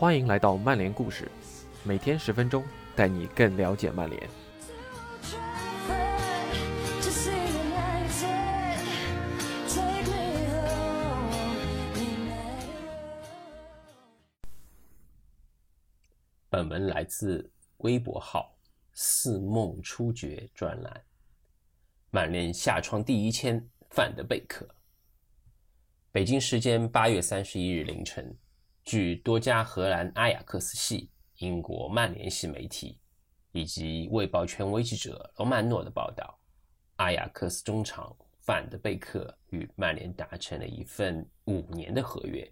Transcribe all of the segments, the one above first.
欢迎来到曼联故事，每天十分钟，带你更了解曼联。本文来自微博号“似梦初觉”专栏。曼联下窗第一签范德贝克。北京时间八月三十一日凌晨。据多家荷兰阿雅克斯系、英国曼联系媒体以及卫报权威记者罗曼诺的报道，阿雅克斯中场范德贝克与曼联达成了一份五年的合约。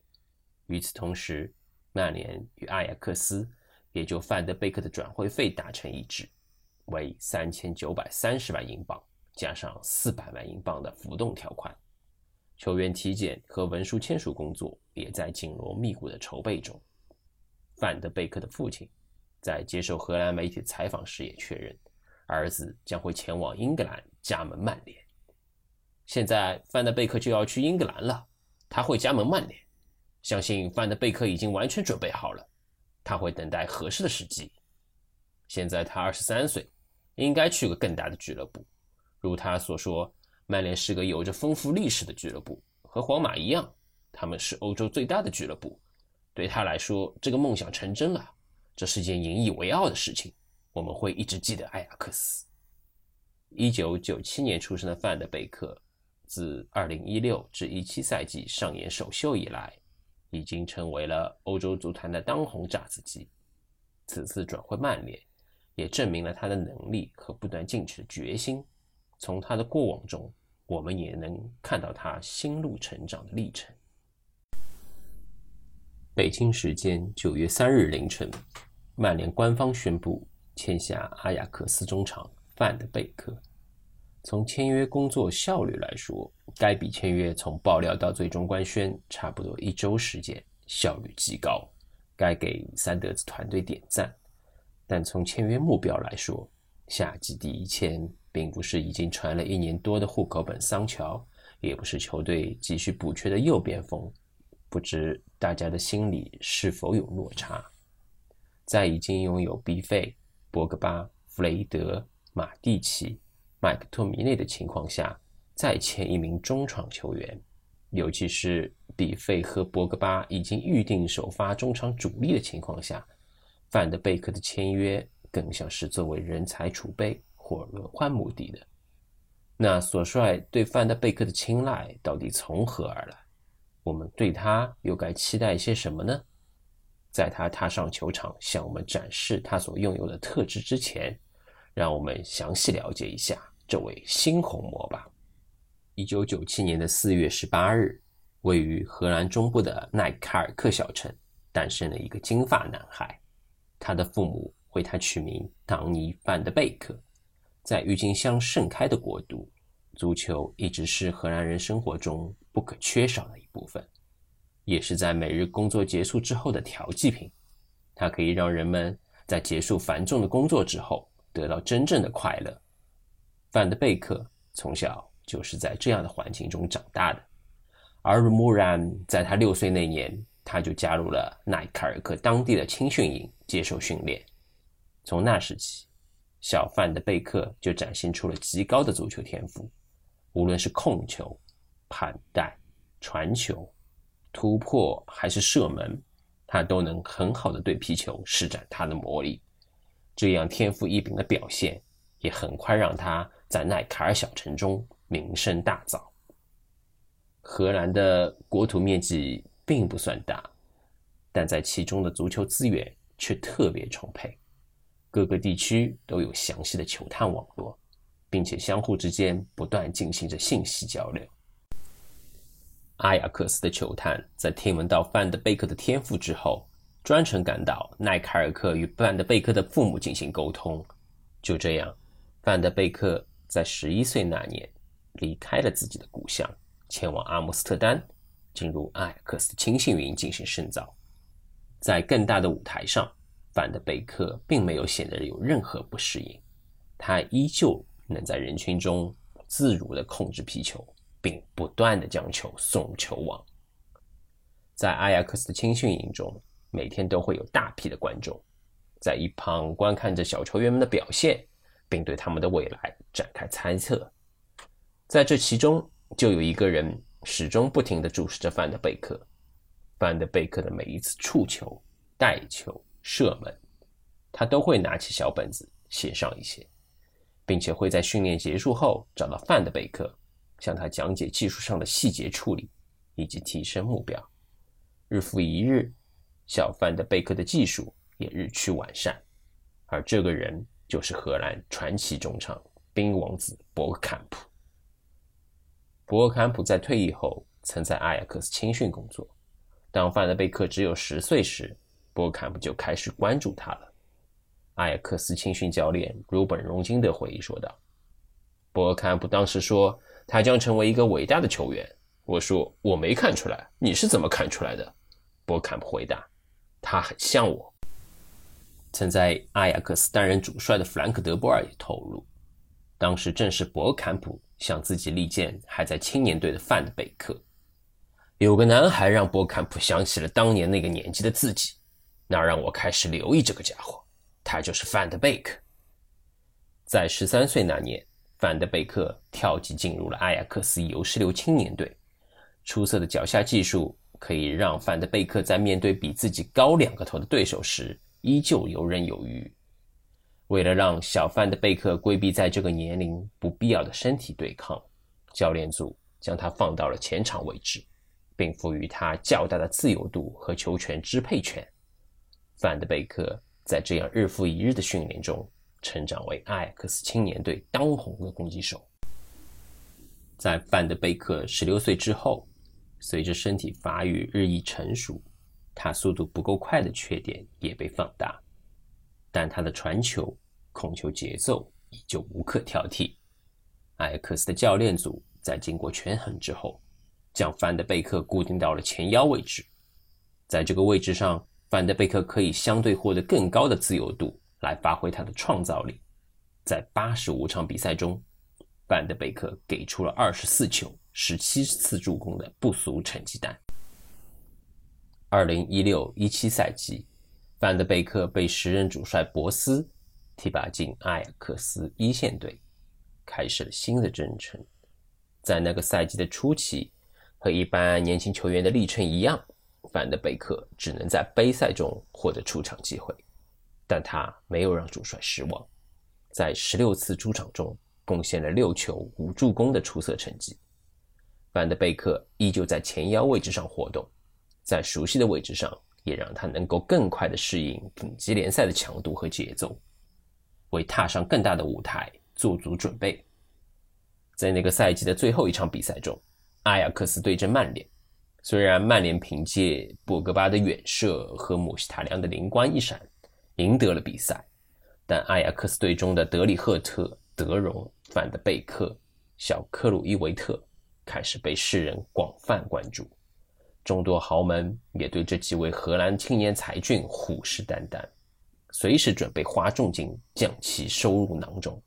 与此同时，曼联与阿雅克斯也就范德贝克的转会费达成一致，为三千九百三十万英镑，加上四百万英镑的浮动条款。球员体检和文书签署工作也在紧锣密鼓的筹备中。范德贝克的父亲在接受荷兰媒体采访时也确认，儿子将会前往英格兰加盟曼联。现在范德贝克就要去英格兰了，他会加盟曼联。相信范德贝克已经完全准备好了，他会等待合适的时机。现在他二十三岁，应该去个更大的俱乐部，如他所说。曼联是个有着丰富历史的俱乐部，和皇马一样，他们是欧洲最大的俱乐部。对他来说，这个梦想成真了，这是件引以为傲的事情。我们会一直记得埃亚克斯。一九九七年出生的范德贝克，自二零一六至一七赛季上演首秀以来，已经成为了欧洲足坛的当红炸子鸡。此次转会曼联，也证明了他的能力和不断进取的决心。从他的过往中，我们也能看到他心路成长的历程。北京时间九月三日凌晨，曼联官方宣布签下阿雅克斯中场范德贝克。从签约工作效率来说，该笔签约从爆料到最终官宣差不多一周时间，效率极高，该给三德子团队点赞。但从签约目标来说，夏季第一签。并不是已经传了一年多的户口本桑乔，也不是球队急需补缺的右边锋，不知大家的心里是否有落差？在已经拥有比费、博格巴、弗雷德、马蒂奇、麦克托米内的情况下，再签一名中场球员，尤其是比费和博格巴已经预定首发中场主力的情况下，范德贝克的签约更像是作为人才储备。或轮换目的的，那索帅对范德贝克的青睐到底从何而来？我们对他又该期待些什么呢？在他踏上球场向我们展示他所拥有的特质之前，让我们详细了解一下这位新红魔吧。一九九七年的四月十八日，位于荷兰中部的奈卡尔克小城，诞生了一个金发男孩，他的父母为他取名唐尼·范德贝克。在郁金香盛开的国度，足球一直是荷兰人生活中不可缺少的一部分，也是在每日工作结束之后的调剂品。它可以让人们在结束繁重的工作之后得到真正的快乐。范德贝克从小就是在这样的环境中长大的，耳濡目染。在他六岁那年，他就加入了奈卡尔克当地的青训营接受训练。从那时起。小范的贝克就展现出了极高的足球天赋，无论是控球、盘带、传球、突破还是射门，他都能很好的对皮球施展他的魔力。这样天赋异禀的表现，也很快让他在奈卡尔小城中名声大噪。荷兰的国土面积并不算大，但在其中的足球资源却特别充沛。各个地区都有详细的球探网络，并且相互之间不断进行着信息交流。阿雅克斯的球探在听闻到范德贝克的天赋之后，专程赶到奈凯尔克与范德贝克的父母进行沟通。就这样，范德贝克在十一岁那年离开了自己的故乡，前往阿姆斯特丹，进入阿雅克斯的青训营进行深造。在更大的舞台上。范德贝克并没有显得有任何不适应，他依旧能在人群中自如地控制皮球，并不断地将球送球网。在阿雅克斯的青训营中，每天都会有大批的观众在一旁观看着小球员们的表现，并对他们的未来展开猜测。在这其中，就有一个人始终不停地注视着范德贝克。范德贝克的每一次触球、带球、射门，他都会拿起小本子写上一些，并且会在训练结束后找到范德贝克，向他讲解技术上的细节处理以及提升目标。日复一日，小范德贝克的技术也日趋完善，而这个人就是荷兰传奇中场冰王子博格坎普。博格坎普在退役后曾在阿雅克斯青训工作。当范德贝克只有十岁时，博坎普就开始关注他了。阿雅克斯青训教练鲁本·荣金的回忆说道：“博坎普当时说他将成为一个伟大的球员。我说我没看出来，你是怎么看出来的？”博坎普回答：“他很像我。”曾在阿雅克斯担任主帅的弗兰克·德波尔也透露，当时正是博坎普向自己力荐还在青年队的范德贝克。有个男孩让博坎普想起了当年那个年纪的自己，那让我开始留意这个家伙。他就是范德贝克。在十三岁那年，范德贝克跳级进入了阿雅克斯 U16 青年队。出色的脚下技术可以让范德贝克在面对比自己高两个头的对手时依旧游刃有余。为了让小范德贝克规避在这个年龄不必要的身体对抗，教练组将他放到了前场位置。并赋予他较大的自由度和球权支配权。范德贝克在这样日复一日的训练中，成长为阿克斯青年队当红的攻击手。在范德贝克十六岁之后，随着身体发育日益成熟，他速度不够快的缺点也被放大，但他的传球、控球节奏依旧无可挑剔。艾克斯的教练组在经过权衡之后。将范德贝克固定到了前腰位置，在这个位置上，范德贝克可以相对获得更高的自由度来发挥他的创造力。在八十五场比赛中，范德贝克给出了二十四球、十七次助攻的不俗成绩单。二零一六一七赛季，范德贝克被时任主帅博斯提拔进阿雅克斯一线队，开始了新的征程。在那个赛季的初期。和一般年轻球员的历程一样，范德贝克只能在杯赛中获得出场机会，但他没有让主帅失望，在十六次出场中贡献了六球五助攻的出色成绩。范德贝克依旧在前腰位置上活动，在熟悉的位置上，也让他能够更快地适应顶级联赛的强度和节奏，为踏上更大的舞台做足准备。在那个赛季的最后一场比赛中。阿雅克斯对阵曼联，虽然曼联凭借博格巴的远射和姆希塔良的灵光一闪赢得了比赛，但阿雅克斯队中的德里赫特、德容、范德贝克、小克鲁伊维特开始被世人广泛关注，众多豪门也对这几位荷兰青年才俊虎视眈眈，随时准备花重金将其收入囊中。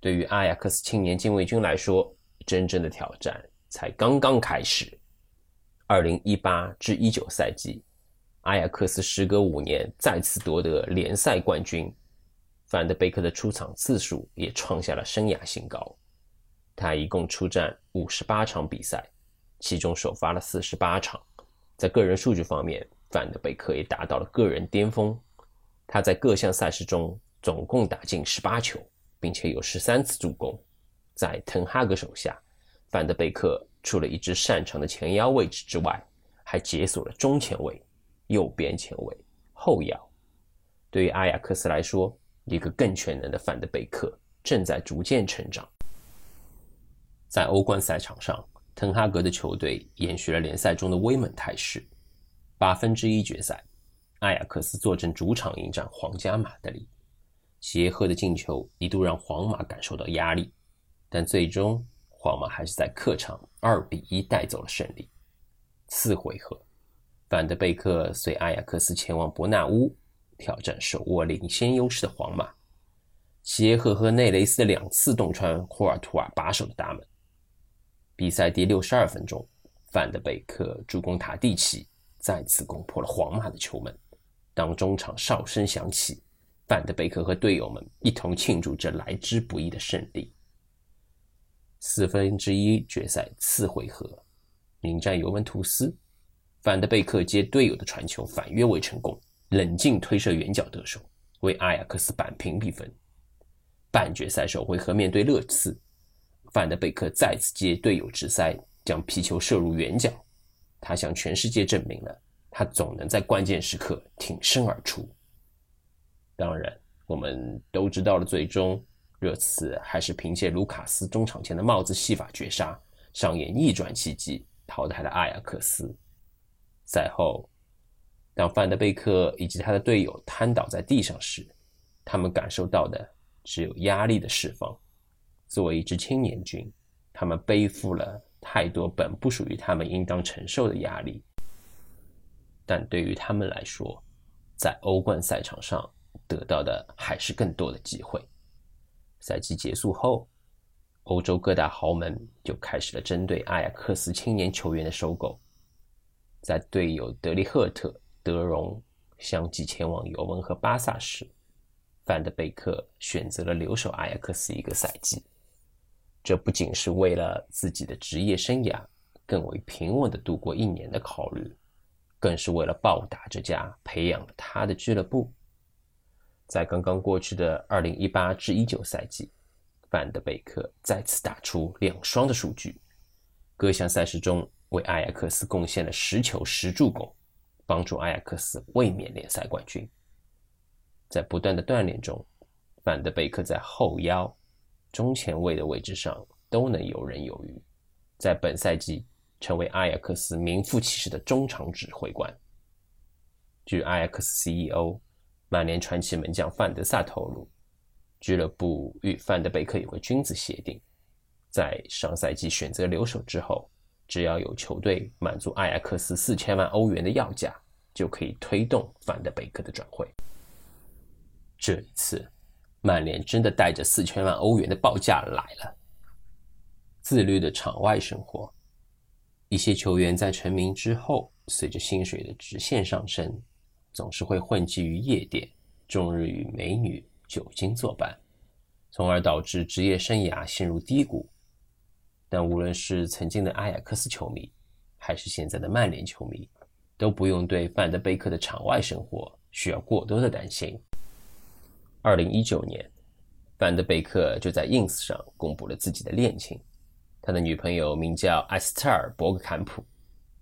对于阿雅克斯青年禁卫军来说，真正的挑战。才刚刚开始。二零一八至一九赛季，阿雅克斯时隔五年再次夺得联赛冠军，范德贝克的出场次数也创下了生涯新高。他一共出战五十八场比赛，其中首发了四十八场。在个人数据方面，范德贝克也达到了个人巅峰。他在各项赛事中总共打进十八球，并且有十三次助攻。在滕哈格手下。范德贝克除了一支擅长的前腰位置之外，还解锁了中前卫、右边前卫、后腰。对于阿雅克斯来说，一个更全能的范德贝克正在逐渐成长。在欧冠赛场上，滕哈格的球队延续了联赛中的威猛态势。八分之一决赛，阿雅克斯坐镇主场迎战皇家马德里，齐耶赫的进球一度让皇马感受到压力，但最终。皇马还是在客场二比一带走了胜利。次回合，范德贝克随阿雅克斯前往伯纳乌挑战手握领先优势的皇马。齐耶赫和内雷斯的两次洞穿霍尔图尔把守的大门。比赛第六十二分钟，范德贝克助攻塔蒂奇再次攻破了皇马的球门。当中场哨声响起，范德贝克和队友们一同庆祝这来之不易的胜利。四分之一决赛次回合，迎战尤文图斯，范德贝克接队友的传球反越位成功，冷静推射远角得手，为阿雅克斯扳平比分。半决赛首回合面对勒次，范德贝克再次接队友直塞，将皮球射入远角。他向全世界证明了，他总能在关键时刻挺身而出。当然，我们都知道了，最终热刺还是凭借卢卡斯中场前的帽子戏法绝杀，上演逆转奇迹，淘汰了阿雅克斯。赛后，当范德贝克以及他的队友瘫倒在地上时，他们感受到的。只有压力的释放。作为一支青年军，他们背负了太多本不属于他们应当承受的压力。但对于他们来说，在欧冠赛场上得到的还是更多的机会。赛季结束后，欧洲各大豪门就开始了针对阿雅克斯青年球员的收购。在队友德利赫特、德容相继前往尤文和巴萨时，范德贝克选择了留守阿雅克斯一个赛季，这不仅是为了自己的职业生涯更为平稳的度过一年的考虑，更是为了报答这家培养了他的俱乐部。在刚刚过去的二零一八至一九赛季，范德贝克再次打出两双的数据，各项赛事中为阿雅克斯贡献了十球十助攻，帮助阿雅克斯卫冕联赛冠军。在不断的锻炼中，范德贝克在后腰、中前卫的位置上都能游刃有余，在本赛季成为阿雅克斯名副其实的中场指挥官。据阿雅克斯 CEO、曼联传奇门将范德萨透露，俱乐部与范德贝克有个君子协定，在上赛季选择留守之后，只要有球队满足阿雅克斯四千万欧元的要价，就可以推动范德贝克的转会。这一次，曼联真的带着四千万欧元的报价来了。自律的场外生活，一些球员在成名之后，随着薪水的直线上升，总是会混迹于夜店，终日与美女、酒精作伴，从而导致职业生涯陷入低谷。但无论是曾经的阿雅克斯球迷，还是现在的曼联球迷，都不用对范德贝克的场外生活需要过多的担心。二零一九年，范德贝克就在 Ins 上公布了自己的恋情，他的女朋友名叫艾斯特尔·博格坎普，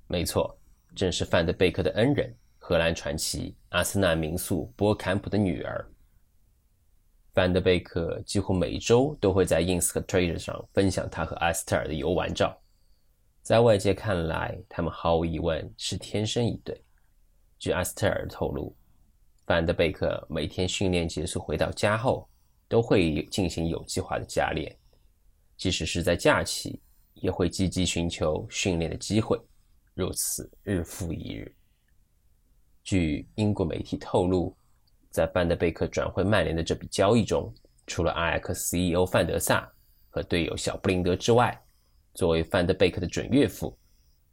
没错，正是范德贝克的恩人，荷兰传奇阿森纳名宿博格坎普的女儿。范德贝克几乎每周都会在 Ins 和 Twitter 上分享他和埃斯特尔的游玩照，在外界看来，他们毫无疑问是天生一对。据埃斯特尔透露。范德贝克每天训练结束回到家后，都会进行有计划的加练，即使是在假期，也会积极寻求训练的机会，如此日复一日。据英国媒体透露，在范德贝克转会曼联的这笔交易中，除了阿雅克斯 CEO 范德萨和队友小布林德之外，作为范德贝克的准岳父，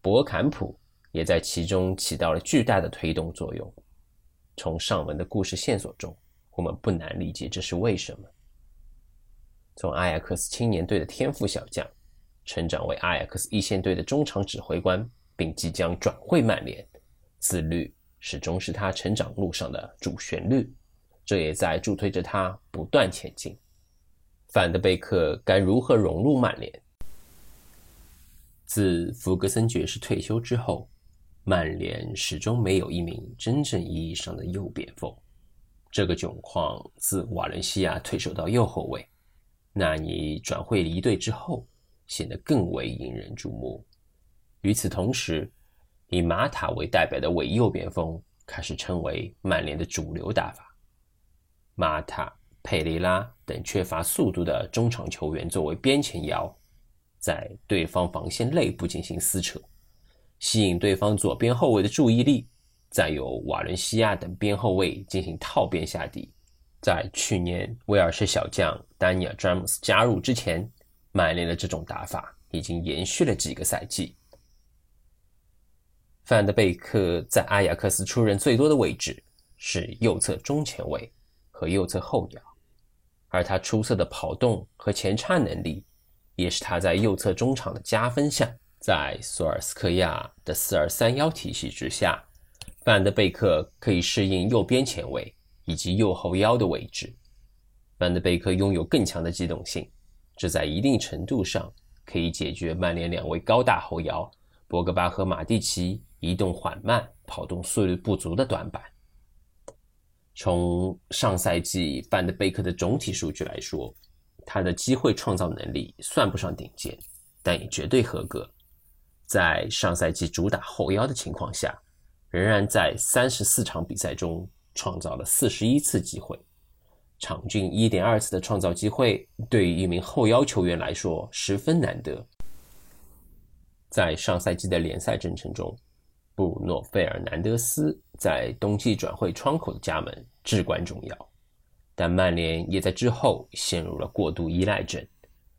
博坎普也在其中起到了巨大的推动作用。从上文的故事线索中，我们不难理解这是为什么。从阿雅克斯青年队的天赋小将，成长为阿雅克斯一线队的中场指挥官，并即将转会曼联，自律始终是他成长路上的主旋律，这也在助推着他不断前进。范德贝克该如何融入曼联？自弗格森爵士退休之后。曼联始终没有一名真正意义上的右边锋，这个窘况自瓦伦西亚退守到右后卫，纳尼转会离队之后，显得更为引人注目。与此同时，以马塔为代表的伪右边锋开始成为曼联的主流打法。马塔、佩雷拉等缺乏速度的中场球员作为边前腰，在对方防线内部进行撕扯。吸引对方左边后卫的注意力，再由瓦伦西亚等边后卫进行套边下底。在去年威尔士小将丹尼尔·詹姆斯加入之前，曼联的这种打法已经延续了几个赛季。范德贝克在阿贾克斯出任最多的位置是右侧中前卫和右侧后腰，而他出色的跑动和前插能力也是他在右侧中场的加分项。在索尔斯克亚的四二三幺体系之下，范德贝克可以适应右边前卫以及右后腰的位置。范德贝克拥有更强的机动性，这在一定程度上可以解决曼联两位高大后腰博格巴和马蒂奇。移动缓慢、跑动速率不足的短板。从上赛季范德贝克的总体数据来说，他的机会创造能力算不上顶尖，但也绝对合格。在上赛季主打后腰的情况下，仍然在三十四场比赛中创造了四十一次机会，场均一点二次的创造机会，对于一名后腰球员来说十分难得。在上赛季的联赛征程中，布鲁诺·费尔南德斯在冬季转会窗口的加盟至关重要，但曼联也在之后陷入了过度依赖症，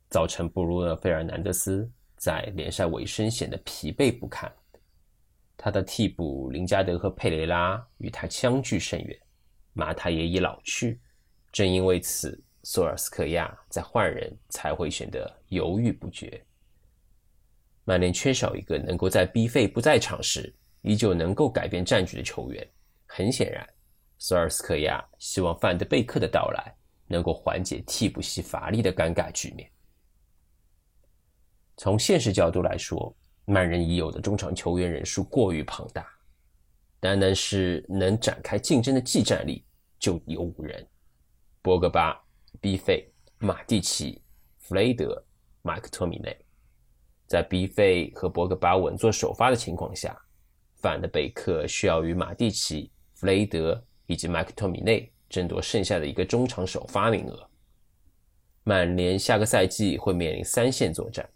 造成布鲁诺·费尔南德斯在联赛尾声显得疲惫不堪。他的替补林加德和佩雷拉与他相距甚远，马塔也已老去。正因为此，索尔斯克亚在换人才会显得犹豫不决。曼联缺少一个能够在 B 费不在场时。依旧能够改变战局的球员，很显然，索尔斯克亚希望范德贝克的到来能够缓解替补席乏力的尴尬局面。从现实角度来说，曼人已有的中场球员人数过于庞大，单单是能展开竞争的技战力就有五人：博格巴、B 费、马蒂奇、弗雷德、麦克托米内。在 B 费和博格巴稳坐首发的情况下。范德贝克需要与马蒂奇、弗雷德以及麦克托米内争夺剩下的一个中场首发名额。曼联下个赛季会面临三线作战，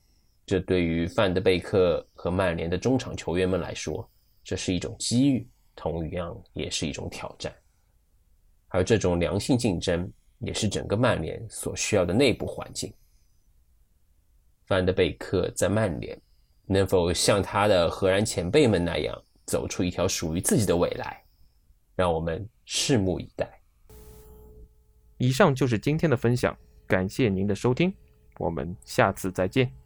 这对于范德贝克和曼联的中场球员们来说，这是一种机遇，同样也是一种挑战。而这种良性竞争也是整个曼联所需要的内部环境。范德贝克在曼联能否像他的荷兰前辈们那样？走出一条属于自己的未来，让我们拭目以待。以上就是今天的分享，感谢您的收听，我们下次再见。